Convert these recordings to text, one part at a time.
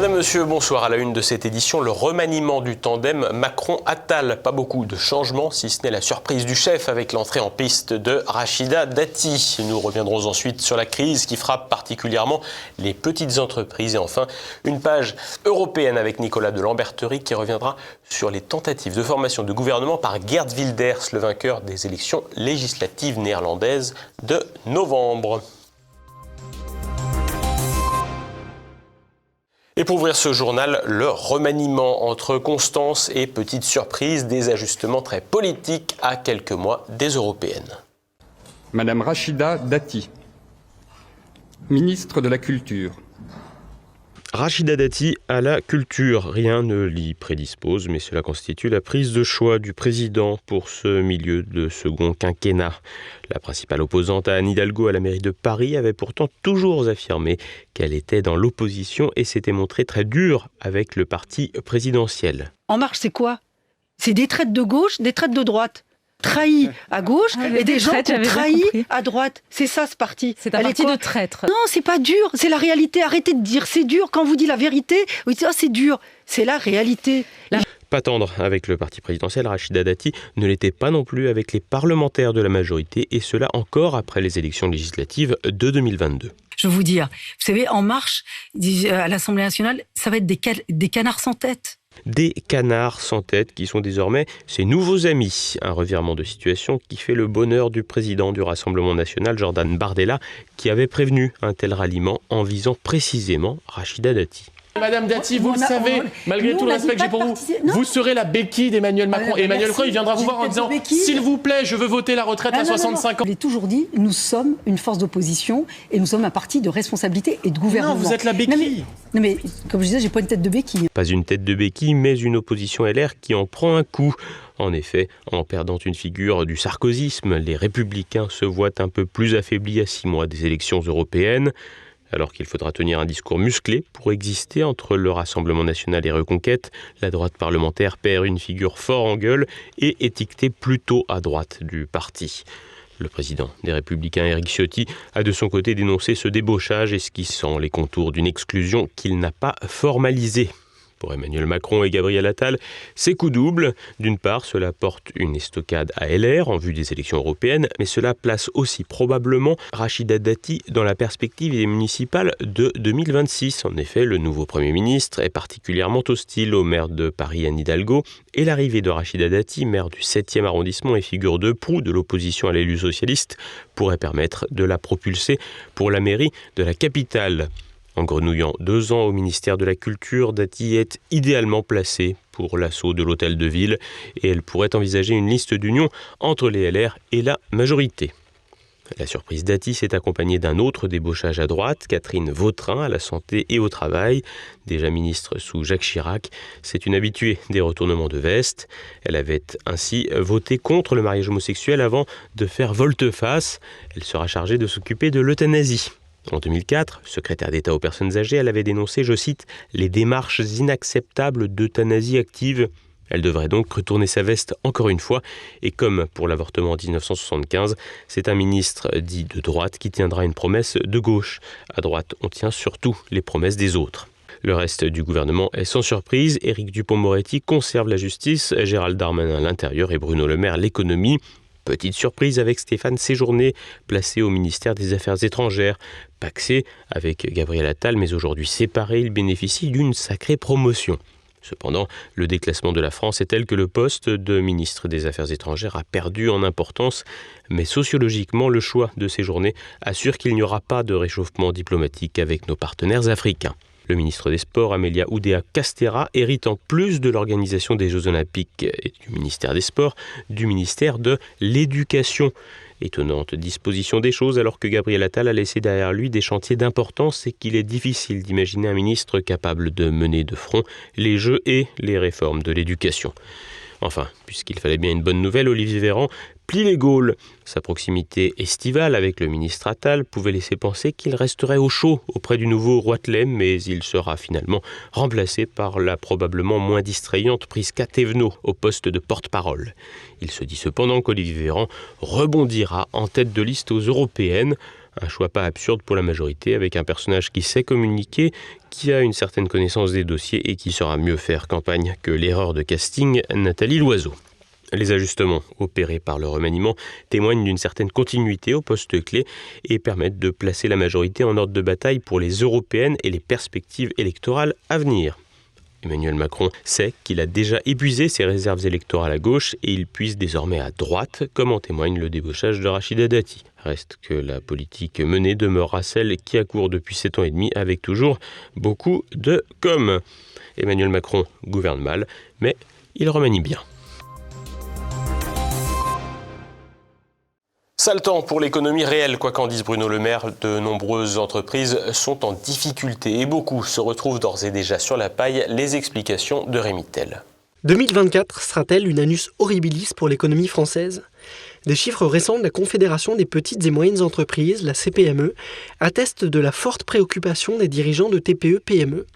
Madame, Monsieur, bonsoir. À la une de cette édition, le remaniement du tandem Macron-Attal. Pas beaucoup de changements, si ce n'est la surprise du chef avec l'entrée en piste de Rachida Dati. Nous reviendrons ensuite sur la crise qui frappe particulièrement les petites entreprises. Et enfin, une page européenne avec Nicolas de Lamberterie qui reviendra sur les tentatives de formation de gouvernement par Gerd Wilders, le vainqueur des élections législatives néerlandaises de novembre. Et pour ouvrir ce journal, le remaniement entre Constance et petite surprise, des ajustements très politiques à quelques mois des européennes. Madame Rachida Dati, ministre de la Culture. Rachida Dati à la culture, rien ne l'y prédispose, mais cela constitue la prise de choix du président pour ce milieu de second quinquennat. La principale opposante à Anne Hidalgo à la mairie de Paris avait pourtant toujours affirmé qu'elle était dans l'opposition et s'était montrée très dure avec le parti présidentiel. En marche, c'est quoi? C'est des traites de gauche, des traites de droite trahi à gauche ah, et des gens qui ont trahi à droite. C'est ça ce parti. C'est un parti de traître. Non, c'est pas dur, c'est la réalité. Arrêtez de dire c'est dur. Quand on vous dit la vérité, vous dites ah, c'est dur. C'est la réalité. Pas tendre avec le parti présidentiel, Rachida Dati ne l'était pas non plus avec les parlementaires de la majorité, et cela encore après les élections législatives de 2022. Je veux vous dire, vous savez, En Marche, à l'Assemblée nationale, ça va être des, des canards sans tête des canards sans tête qui sont désormais ses nouveaux amis. Un revirement de situation qui fait le bonheur du président du Rassemblement national, Jordan Bardella, qui avait prévenu un tel ralliement en visant précisément Rachida Dati. Madame Dati, vous le savez, malgré tout le respect que j'ai pour vous, vous serez la béquille d'Emmanuel Macron. et Emmanuel Macron, il viendra vous voir en disant S'il vous plaît, je veux voter la retraite à 65 ans. Je l'ai toujours dit, nous sommes une force d'opposition et nous sommes un parti de responsabilité et de gouvernement. Non, vous êtes la béquille. Non mais, comme je disais, j'ai pas une tête de béquille. Pas une tête de béquille, mais une opposition LR qui en prend un coup. En effet, en perdant une figure du sarkozysme, les républicains se voient un peu plus affaiblis à six mois des élections européennes alors qu'il faudra tenir un discours musclé pour exister entre le Rassemblement national et Reconquête, la droite parlementaire perd une figure fort en gueule et étiquetée plutôt à droite du parti. Le président des Républicains, Éric Ciotti, a de son côté dénoncé ce débauchage esquissant les contours d'une exclusion qu'il n'a pas formalisée. Pour Emmanuel Macron et Gabriel Attal, c'est coup double. D'une part, cela porte une estocade à LR en vue des élections européennes, mais cela place aussi probablement Rachida Dati dans la perspective des municipales de 2026. En effet, le nouveau Premier ministre est particulièrement hostile au maire de Paris, Anne Hidalgo, et l'arrivée de Rachida Dati, maire du 7e arrondissement et figure de proue de l'opposition à l'élu socialiste, pourrait permettre de la propulser pour la mairie de la capitale. En grenouillant deux ans au ministère de la Culture, Dati est idéalement placée pour l'assaut de l'hôtel de ville et elle pourrait envisager une liste d'union entre les LR et la majorité. La surprise Dati s'est accompagnée d'un autre débauchage à droite, Catherine Vautrin à la santé et au travail. Déjà ministre sous Jacques Chirac, c'est une habituée des retournements de veste. Elle avait ainsi voté contre le mariage homosexuel avant de faire volte-face. Elle sera chargée de s'occuper de l'euthanasie. En 2004, secrétaire d'État aux personnes âgées, elle avait dénoncé, je cite, les démarches inacceptables d'euthanasie active. Elle devrait donc retourner sa veste encore une fois, et comme pour l'avortement en 1975, c'est un ministre dit de droite qui tiendra une promesse de gauche. À droite, on tient surtout les promesses des autres. Le reste du gouvernement est sans surprise. Éric Dupont-Moretti conserve la justice, Gérald Darmanin l'intérieur et Bruno Le Maire l'économie. Petite surprise avec Stéphane Séjourné, placé au ministère des Affaires étrangères. Paxé avec Gabriel Attal, mais aujourd'hui séparé, il bénéficie d'une sacrée promotion. Cependant, le déclassement de la France est tel que le poste de ministre des Affaires étrangères a perdu en importance, mais sociologiquement, le choix de ces journées assure qu'il n'y aura pas de réchauffement diplomatique avec nos partenaires africains. Le ministre des Sports, Amelia Oudéa Castera, hérite en plus de l'organisation des Jeux Olympiques et du ministère des Sports, du ministère de l'Éducation. Étonnante disposition des choses alors que Gabriel Attal a laissé derrière lui des chantiers d'importance et qu'il est difficile d'imaginer un ministre capable de mener de front les jeux et les réformes de l'éducation. Enfin, puisqu'il fallait bien une bonne nouvelle, Olivier Véran plie les Gaules. Sa proximité estivale avec le ministre Attal pouvait laisser penser qu'il resterait au chaud auprès du nouveau Roitelet, mais il sera finalement remplacé par la probablement moins distrayante Prisca Thévenot au poste de porte-parole. Il se dit cependant qu'Olivier Véran rebondira en tête de liste aux européennes Un choix pas absurde pour la majorité avec un personnage qui sait communiquer, qui a une certaine connaissance des dossiers et qui saura mieux faire campagne que l'erreur de casting Nathalie Loiseau. Les ajustements opérés par le remaniement témoignent d'une certaine continuité au poste clé et permettent de placer la majorité en ordre de bataille pour les européennes et les perspectives électorales à venir. Emmanuel Macron sait qu'il a déjà épuisé ses réserves électorales à gauche et il puise désormais à droite, comme en témoigne le débauchage de Rachida Dati. Reste que la politique menée demeurera celle qui a cours depuis sept ans et demi avec toujours beaucoup de com. Emmanuel Macron gouverne mal, mais il remanie bien. Sale temps pour l'économie réelle, quoi qu'en dise Bruno Le Maire, de nombreuses entreprises sont en difficulté et beaucoup se retrouvent d'ores et déjà sur la paille. Les explications de Rémi Tell. 2024 sera-t-elle une annus horribilis pour l'économie française? Des chiffres récents de la Confédération des petites et moyennes entreprises, la CPME, attestent de la forte préoccupation des dirigeants de TPE-PME.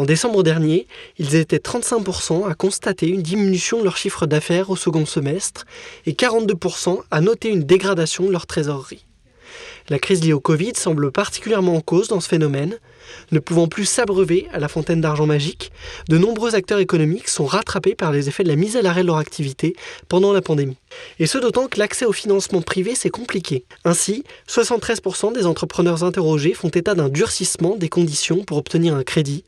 En décembre dernier, ils étaient 35% à constater une diminution de leur chiffre d'affaires au second semestre et 42% à noter une dégradation de leur trésorerie. La crise liée au Covid semble particulièrement en cause dans ce phénomène. Ne pouvant plus s'abreuver à la fontaine d'argent magique, de nombreux acteurs économiques sont rattrapés par les effets de la mise à l'arrêt de leur activité pendant la pandémie. Et ce d'autant que l'accès au financement privé s'est compliqué. Ainsi, 73% des entrepreneurs interrogés font état d'un durcissement des conditions pour obtenir un crédit,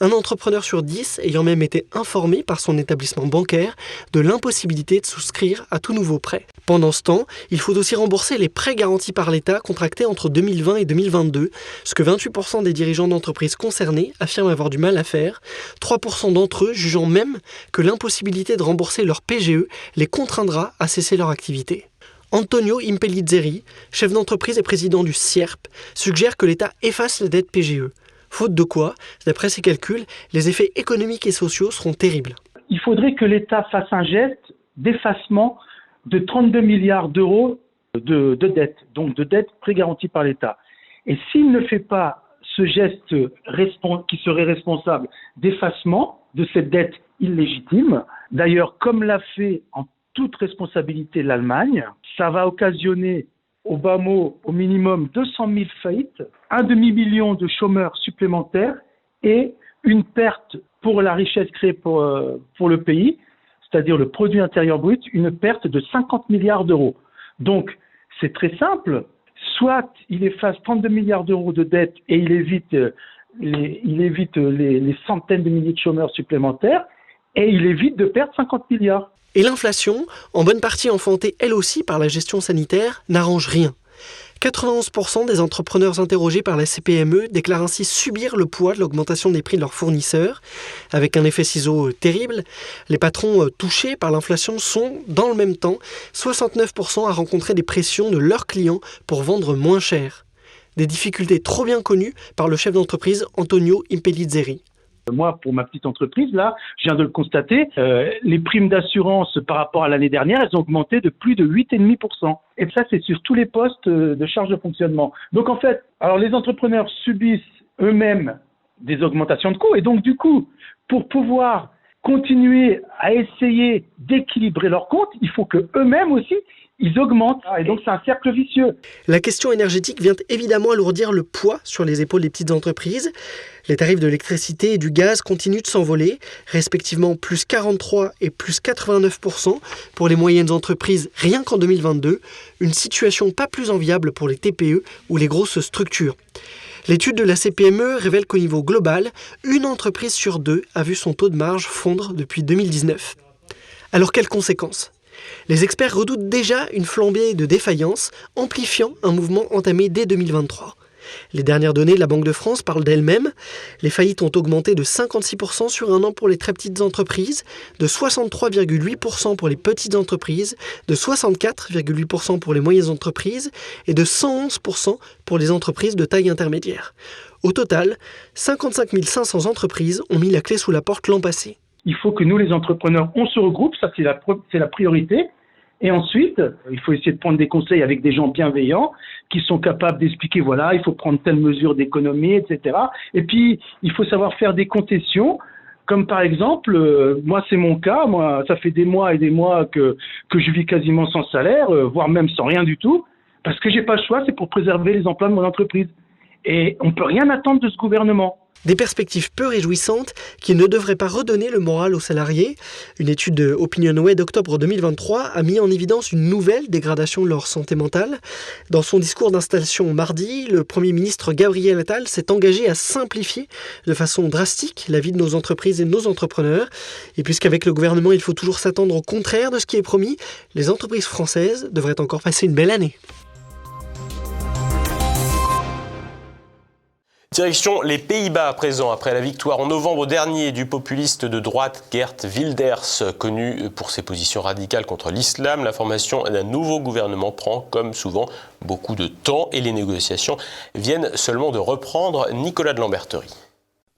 un entrepreneur sur 10 ayant même été informé par son établissement bancaire de l'impossibilité de souscrire à tout nouveau prêt. Pendant ce temps, il faut aussi rembourser les prêts garantis par l'État contractés entre 2020 et 2022, ce que 28% des dirigeants d'entreprises concernées affirment avoir du mal à faire, 3% d'entre eux jugeant même que l'impossibilité de rembourser leur PGE les contraindra à cesser leur activité. Antonio Impellizzeri, chef d'entreprise et président du CIERP, suggère que l'État efface la dette PGE. Faute de quoi, d'après ses calculs, les effets économiques et sociaux seront terribles. Il faudrait que l'État fasse un geste d'effacement de 32 milliards d'euros de, de dette, donc de dette prégarantie par l'État. Et s'il ne fait pas ce geste qui serait responsable d'effacement de cette dette illégitime, d'ailleurs comme l'a fait en toute responsabilité l'Allemagne, ça va occasionner au bas mot, au minimum 200 000 faillites, un demi-million de chômeurs supplémentaires et une perte pour la richesse créée pour, euh, pour le pays, c'est-à-dire le produit intérieur brut, une perte de 50 milliards d'euros. Donc, c'est très simple. Soit il efface 32 milliards d'euros de dettes et il évite, euh, évite les, les centaines de milliers de chômeurs supplémentaires et il évite de perdre 50 milliards. Et l'inflation, en bonne partie enfantée elle aussi par la gestion sanitaire, n'arrange rien. 91% des entrepreneurs interrogés par la CPME déclarent ainsi subir le poids de l'augmentation des prix de leurs fournisseurs. Avec un effet ciseau euh, terrible, les patrons euh, touchés par l'inflation sont, dans le même temps, 69% à rencontrer des pressions de leurs clients pour vendre moins cher. Des difficultés trop bien connues par le chef d'entreprise Antonio Impellizzeri. Moi, pour ma petite entreprise, là, je viens de le constater, euh, les primes d'assurance par rapport à l'année dernière, elles ont augmenté de plus de 8,5%. Et ça, c'est sur tous les postes euh, de charge de fonctionnement. Donc, en fait, alors les entrepreneurs subissent eux-mêmes des augmentations de coûts. Et donc, du coup, pour pouvoir continuer à essayer d'équilibrer leurs comptes, il faut que eux-mêmes aussi ils augmentent. Ah, et donc, c'est un cercle vicieux. La question énergétique vient évidemment alourdir le poids sur les épaules des petites entreprises. Les tarifs de l'électricité et du gaz continuent de s'envoler, respectivement plus 43 et plus 89% pour les moyennes entreprises rien qu'en 2022, une situation pas plus enviable pour les TPE ou les grosses structures. L'étude de la CPME révèle qu'au niveau global, une entreprise sur deux a vu son taux de marge fondre depuis 2019. Alors quelles conséquences? Les experts redoutent déjà une flambée de défaillance, amplifiant un mouvement entamé dès 2023. Les dernières données de la Banque de France parlent d'elles-mêmes. Les faillites ont augmenté de 56% sur un an pour les très petites entreprises, de 63,8% pour les petites entreprises, de 64,8% pour les moyennes entreprises et de 111% pour les entreprises de taille intermédiaire. Au total, 55 500 entreprises ont mis la clé sous la porte l'an passé il faut que nous, les entrepreneurs, on se regroupe, ça c'est la, c'est la priorité. Et ensuite, il faut essayer de prendre des conseils avec des gens bienveillants qui sont capables d'expliquer, voilà, il faut prendre telle mesure d'économie, etc. Et puis, il faut savoir faire des concessions. Comme par exemple, euh, moi c'est mon cas, moi ça fait des mois et des mois que, que je vis quasiment sans salaire, euh, voire même sans rien du tout. parce que j'ai pas le choix, c'est pour préserver les emplois de mon entreprise. Et on peut rien attendre de ce gouvernement. Des perspectives peu réjouissantes qui ne devraient pas redonner le moral aux salariés. Une étude de OpinionWay d'octobre 2023 a mis en évidence une nouvelle dégradation de leur santé mentale. Dans son discours d'installation mardi, le Premier ministre Gabriel Attal s'est engagé à simplifier de façon drastique la vie de nos entreprises et de nos entrepreneurs. Et puisqu'avec le gouvernement, il faut toujours s'attendre au contraire de ce qui est promis, les entreprises françaises devraient encore passer une belle année. Direction les Pays-Bas à présent, après la victoire en novembre dernier du populiste de droite Gert Wilders, connu pour ses positions radicales contre l'islam. La formation d'un nouveau gouvernement prend, comme souvent, beaucoup de temps et les négociations viennent seulement de reprendre Nicolas de Lamberterie.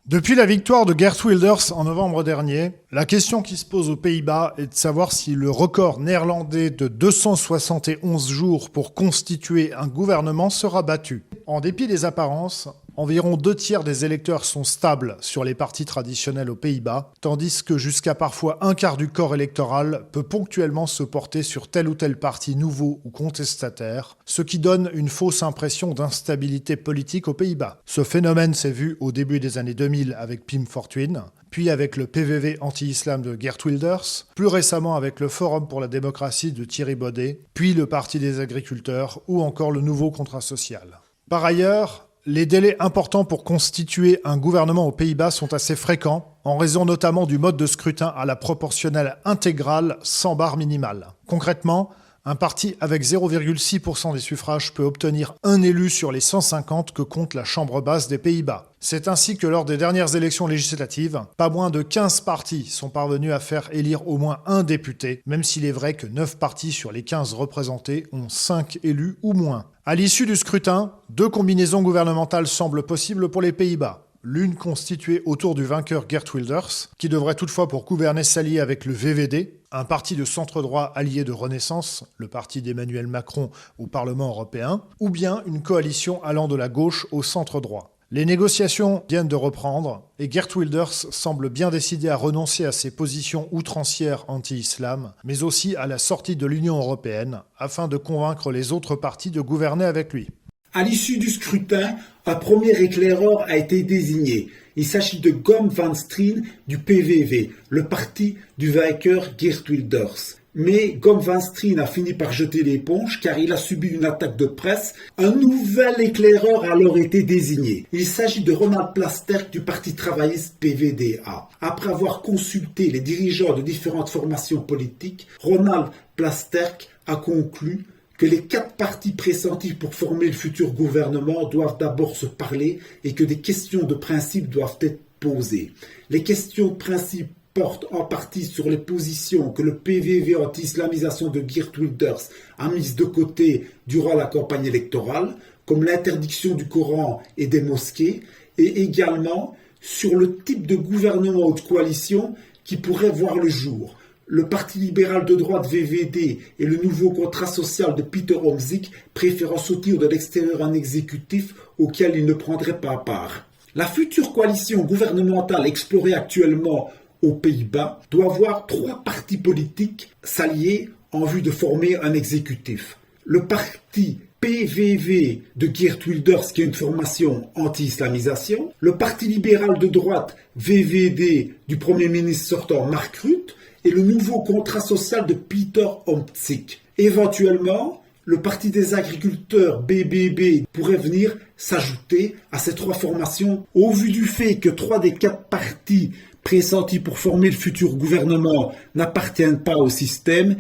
Depuis la victoire de Gert Wilders en novembre dernier, la question qui se pose aux Pays-Bas est de savoir si le record néerlandais de 271 jours pour constituer un gouvernement sera battu. En dépit des apparences, Environ deux tiers des électeurs sont stables sur les partis traditionnels aux Pays-Bas, tandis que jusqu'à parfois un quart du corps électoral peut ponctuellement se porter sur tel ou tel parti nouveau ou contestataire, ce qui donne une fausse impression d'instabilité politique aux Pays-Bas. Ce phénomène s'est vu au début des années 2000 avec Pim Fortuyn, puis avec le PVV anti-islam de Gert Wilders, plus récemment avec le Forum pour la démocratie de Thierry Baudet, puis le Parti des agriculteurs ou encore le nouveau contrat social. Par ailleurs, les délais importants pour constituer un gouvernement aux Pays-Bas sont assez fréquents, en raison notamment du mode de scrutin à la proportionnelle intégrale sans barre minimale. Concrètement, un parti avec 0,6% des suffrages peut obtenir un élu sur les 150 que compte la Chambre basse des Pays-Bas. C'est ainsi que lors des dernières élections législatives, pas moins de 15 partis sont parvenus à faire élire au moins un député, même s'il est vrai que 9 partis sur les 15 représentés ont 5 élus ou moins. À l'issue du scrutin, deux combinaisons gouvernementales semblent possibles pour les Pays-Bas l'une constituée autour du vainqueur Gert Wilders, qui devrait toutefois pour gouverner s'allier avec le VVD, un parti de centre-droit allié de Renaissance, le parti d'Emmanuel Macron au Parlement européen, ou bien une coalition allant de la gauche au centre-droit. Les négociations viennent de reprendre et Gert Wilders semble bien décidé à renoncer à ses positions outrancières anti-islam, mais aussi à la sortie de l'Union européenne, afin de convaincre les autres partis de gouverner avec lui. À l'issue du scrutin, un premier éclaireur a été désigné. Il s'agit de Gom van Strien du PVV, le parti du vainqueur Geert Wilders. Mais Gom van Strien a fini par jeter l'éponge car il a subi une attaque de presse. Un nouvel éclaireur a alors été désigné. Il s'agit de Ronald Plasterk du Parti travailliste PVDA. Après avoir consulté les dirigeants de différentes formations politiques, Ronald Plasterk a conclu que les quatre partis pressentis pour former le futur gouvernement doivent d'abord se parler et que des questions de principe doivent être posées. Les questions de principe portent en partie sur les positions que le PVV anti-islamisation de Geert Wilders a mises de côté durant la campagne électorale, comme l'interdiction du Coran et des mosquées, et également sur le type de gouvernement ou de coalition qui pourrait voir le jour le Parti libéral de droite VVD et le nouveau contrat social de Peter Omzik préférant soutenir de l'extérieur un exécutif auquel il ne prendrait pas part. La future coalition gouvernementale explorée actuellement aux Pays-Bas doit voir trois partis politiques s'allier en vue de former un exécutif. Le parti PVV de Geert Wilders, qui est une formation anti-islamisation, le Parti libéral de droite VVD du Premier ministre sortant Mark Rutte, et le nouveau contrat social de Peter Omtzig. Éventuellement, le Parti des agriculteurs BBB pourrait venir s'ajouter à ces trois formations au vu du fait que trois des quatre partis pressentis pour former le futur gouvernement n'appartiennent pas au système,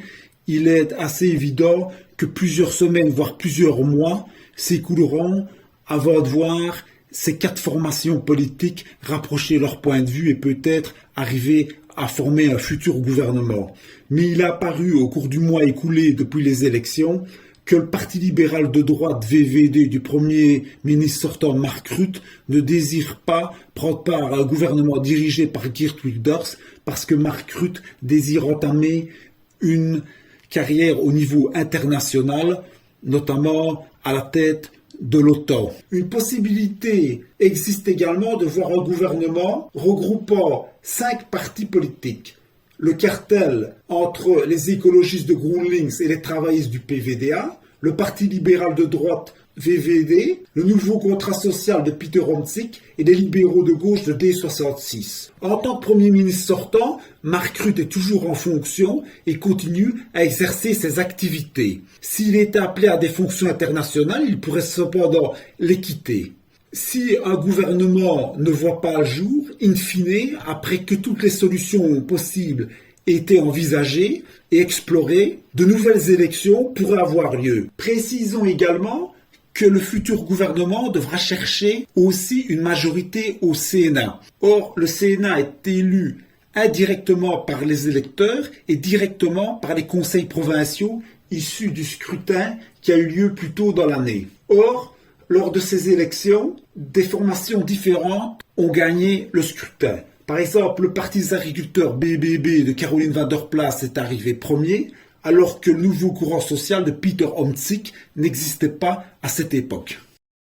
il est assez évident que plusieurs semaines, voire plusieurs mois s'écouleront avant de voir ces quatre formations politiques rapprocher leur point de vue et peut-être arriver à former un futur gouvernement. Mais il a apparu au cours du mois écoulé depuis les élections que le Parti libéral de droite VVD du Premier ministre sortant Mark Rutte ne désire pas prendre part à un gouvernement dirigé par Geert Wilders parce que Mark Rutte désire entamer une carrière au niveau international, notamment à la tête de l'OTAN. Une possibilité existe également de voir un gouvernement regroupant cinq partis politiques. Le cartel entre les écologistes de Groenlings et les travaillistes du PVDA, le Parti libéral de droite VVD, le nouveau contrat social de Peter Omtzigt et les libéraux de gauche de D66. En tant que Premier ministre sortant, Mark Rutte est toujours en fonction et continue à exercer ses activités. S'il est appelé à des fonctions internationales, il pourrait cependant les quitter. Si un gouvernement ne voit pas le jour, in fine, après que toutes les solutions possibles aient été envisagées et explorées, de nouvelles élections pourraient avoir lieu. Précisons également que le futur gouvernement devra chercher aussi une majorité au Sénat. Or, le Sénat est élu indirectement par les électeurs et directement par les conseils provinciaux issus du scrutin qui a eu lieu plus tôt dans l'année. Or, lors de ces élections, des formations différentes ont gagné le scrutin. Par exemple, le Parti des agriculteurs BBB de Caroline van der Plas est arrivé premier, alors que le nouveau courant social de Peter Omtzigt n'existait pas à cette époque.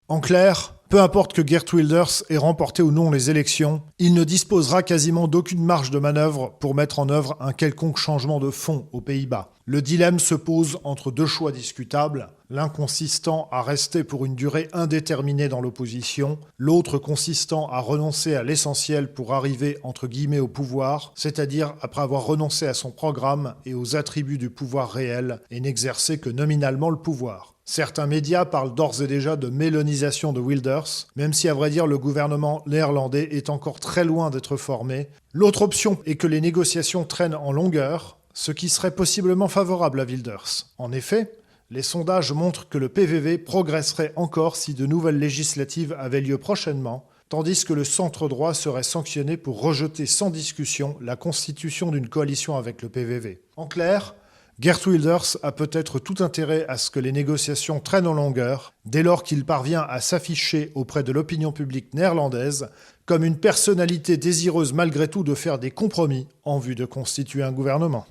En clair, peu importe que Gert Wilders ait remporté ou non les élections, il ne disposera quasiment d'aucune marge de manœuvre pour mettre en œuvre un quelconque changement de fond aux Pays-Bas. Le dilemme se pose entre deux choix discutables, l'un consistant à rester pour une durée indéterminée dans l'opposition, l'autre consistant à renoncer à l'essentiel pour arriver entre guillemets au pouvoir, c'est-à-dire après avoir renoncé à son programme et aux attributs du pouvoir réel et n'exercer que nominalement le pouvoir. Certains médias parlent d'ores et déjà de mélonisation de Wilders, même si à vrai dire le gouvernement néerlandais est encore très loin d'être formé. L'autre option est que les négociations traînent en longueur, ce qui serait possiblement favorable à Wilders. En effet, les sondages montrent que le PVV progresserait encore si de nouvelles législatives avaient lieu prochainement, tandis que le centre droit serait sanctionné pour rejeter sans discussion la constitution d'une coalition avec le PVV. En clair, Gert Wilders a peut-être tout intérêt à ce que les négociations traînent en longueur, dès lors qu'il parvient à s'afficher auprès de l'opinion publique néerlandaise comme une personnalité désireuse malgré tout de faire des compromis en vue de constituer un gouvernement.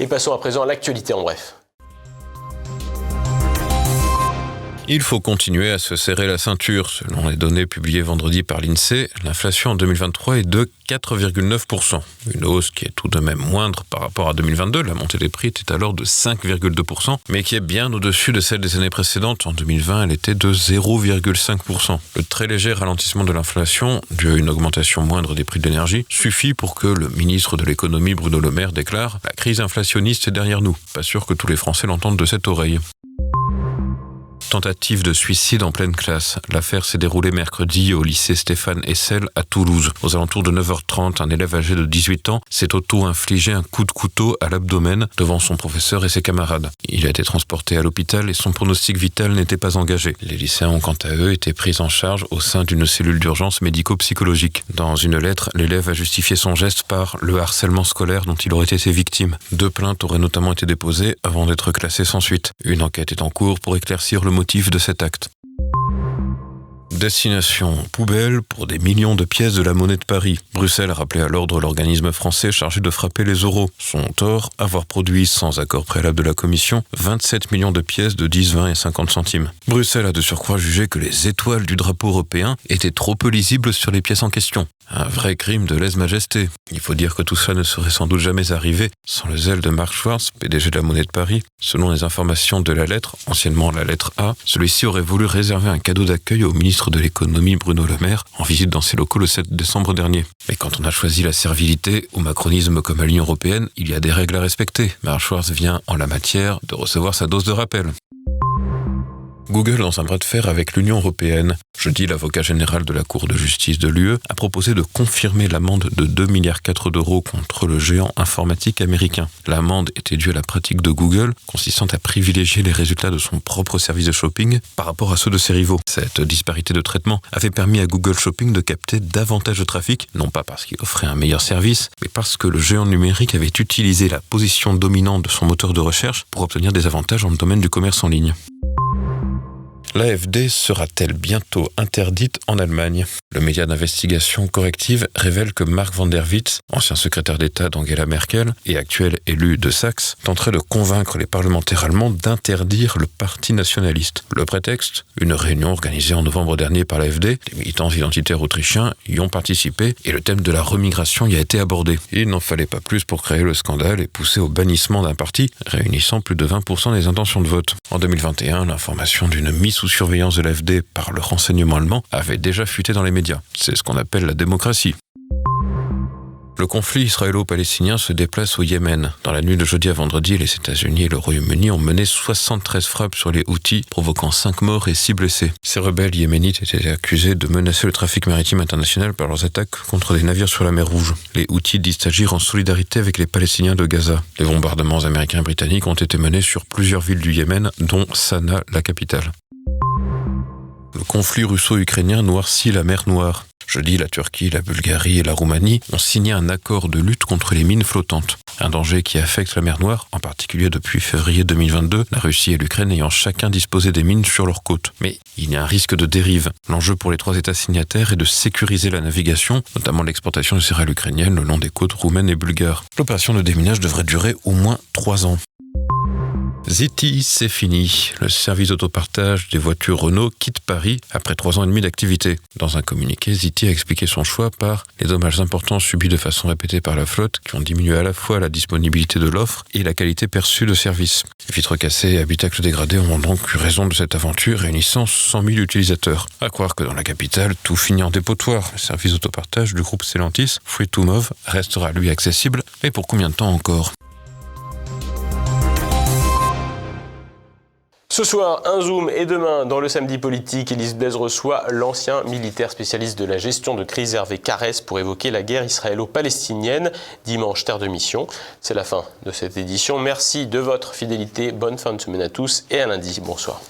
Et passons à présent à l'actualité en bref. Il faut continuer à se serrer la ceinture. Selon les données publiées vendredi par l'INSEE, l'inflation en 2023 est de 4,9%. Une hausse qui est tout de même moindre par rapport à 2022. La montée des prix était alors de 5,2%, mais qui est bien au-dessus de celle des années précédentes. En 2020, elle était de 0,5%. Le très léger ralentissement de l'inflation, dû à une augmentation moindre des prix de l'énergie, suffit pour que le ministre de l'économie Bruno Le Maire déclare La crise inflationniste est derrière nous. Pas sûr que tous les Français l'entendent de cette oreille tentative de suicide en pleine classe. L'affaire s'est déroulée mercredi au lycée Stéphane Essel à Toulouse. Aux alentours de 9h30, un élève âgé de 18 ans s'est auto-infligé un coup de couteau à l'abdomen devant son professeur et ses camarades. Il a été transporté à l'hôpital et son pronostic vital n'était pas engagé. Les lycéens ont quant à eux été pris en charge au sein d'une cellule d'urgence médico-psychologique. Dans une lettre, l'élève a justifié son geste par le harcèlement scolaire dont il aurait été victime. Deux plaintes auraient notamment été déposées avant d'être classées sans suite. Une enquête est en cours pour éclaircir le motif de cet acte. Destination poubelle pour des millions de pièces de la monnaie de Paris. Bruxelles a rappelé à l'ordre l'organisme français chargé de frapper les euros. Son tort, avoir produit sans accord préalable de la Commission 27 millions de pièces de 10, 20 et 50 centimes. Bruxelles a de surcroît jugé que les étoiles du drapeau européen étaient trop peu lisibles sur les pièces en question. Un vrai crime de lèse-majesté. Il faut dire que tout ça ne serait sans doute jamais arrivé sans le zèle de Marc Schwartz, PDG de la Monnaie de Paris. Selon les informations de la lettre, anciennement la lettre A, celui-ci aurait voulu réserver un cadeau d'accueil au ministre de l'économie Bruno Le Maire en visite dans ses locaux le 7 décembre dernier. Mais quand on a choisi la servilité, au macronisme comme à l'Union Européenne, il y a des règles à respecter. Schwartz vient, en la matière, de recevoir sa dose de rappel. Google dans un bras de fer avec l'Union européenne. Jeudi, l'avocat général de la Cour de justice de l'UE a proposé de confirmer l'amende de 2,4 milliards d'euros contre le géant informatique américain. L'amende était due à la pratique de Google consistant à privilégier les résultats de son propre service de shopping par rapport à ceux de ses rivaux. Cette disparité de traitement avait permis à Google Shopping de capter davantage de trafic, non pas parce qu'il offrait un meilleur service, mais parce que le géant numérique avait utilisé la position dominante de son moteur de recherche pour obtenir des avantages dans le domaine du commerce en ligne. L'AFD sera-t-elle bientôt interdite en Allemagne? Le média d'investigation corrective révèle que Mark van der Witz, ancien secrétaire d'État d'Angela Merkel et actuel élu de Saxe, tenterait de convaincre les parlementaires allemands d'interdire le parti nationaliste. Le prétexte? Une réunion organisée en novembre dernier par l'AFD, les militants identitaires autrichiens y ont participé et le thème de la remigration y a été abordé. Il n'en fallait pas plus pour créer le scandale et pousser au bannissement d'un parti réunissant plus de 20% des intentions de vote. En 2021, l'information d'une mise sous surveillance de l'AFD par le renseignement allemand avait déjà fuité dans les médias c'est ce qu'on appelle la démocratie. Le conflit israélo-palestinien se déplace au Yémen. Dans la nuit de jeudi à vendredi, les États-Unis et le Royaume-Uni ont mené 73 frappes sur les Houthis, provoquant 5 morts et 6 blessés. Ces rebelles yéménites étaient accusés de menacer le trafic maritime international par leurs attaques contre des navires sur la mer Rouge. Les Houthis disent agir en solidarité avec les Palestiniens de Gaza. Les bombardements américains et britanniques ont été menés sur plusieurs villes du Yémen, dont Sanaa, la capitale. Le conflit russo-ukrainien noircit la mer Noire. Jeudi, la Turquie, la Bulgarie et la Roumanie ont signé un accord de lutte contre les mines flottantes. Un danger qui affecte la mer Noire, en particulier depuis février 2022, la Russie et l'Ukraine ayant chacun disposé des mines sur leurs côtes. Mais il y a un risque de dérive. L'enjeu pour les trois États signataires est de sécuriser la navigation, notamment l'exportation de céréales ukrainiennes le long des côtes roumaines et bulgares. L'opération de déminage devrait durer au moins trois ans. Ziti, c'est fini. Le service d'autopartage des voitures Renault quitte Paris après trois ans et demi d'activité. Dans un communiqué, Ziti a expliqué son choix par les dommages importants subis de façon répétée par la flotte qui ont diminué à la fois la disponibilité de l'offre et la qualité perçue de service. Vitres cassées et habitacles dégradés ont donc eu raison de cette aventure réunissant 100 000 utilisateurs. À croire que dans la capitale, tout finit en dépotoir. Le service d'autopartage du groupe Celantis, Free to Move, restera lui accessible, mais pour combien de temps encore? Ce soir, un zoom et demain, dans le samedi politique, Elise Blaise reçoit l'ancien militaire spécialiste de la gestion de crise Hervé Carès pour évoquer la guerre israélo-palestinienne. Dimanche, terre de mission. C'est la fin de cette édition. Merci de votre fidélité. Bonne fin de semaine à tous et à lundi. Bonsoir.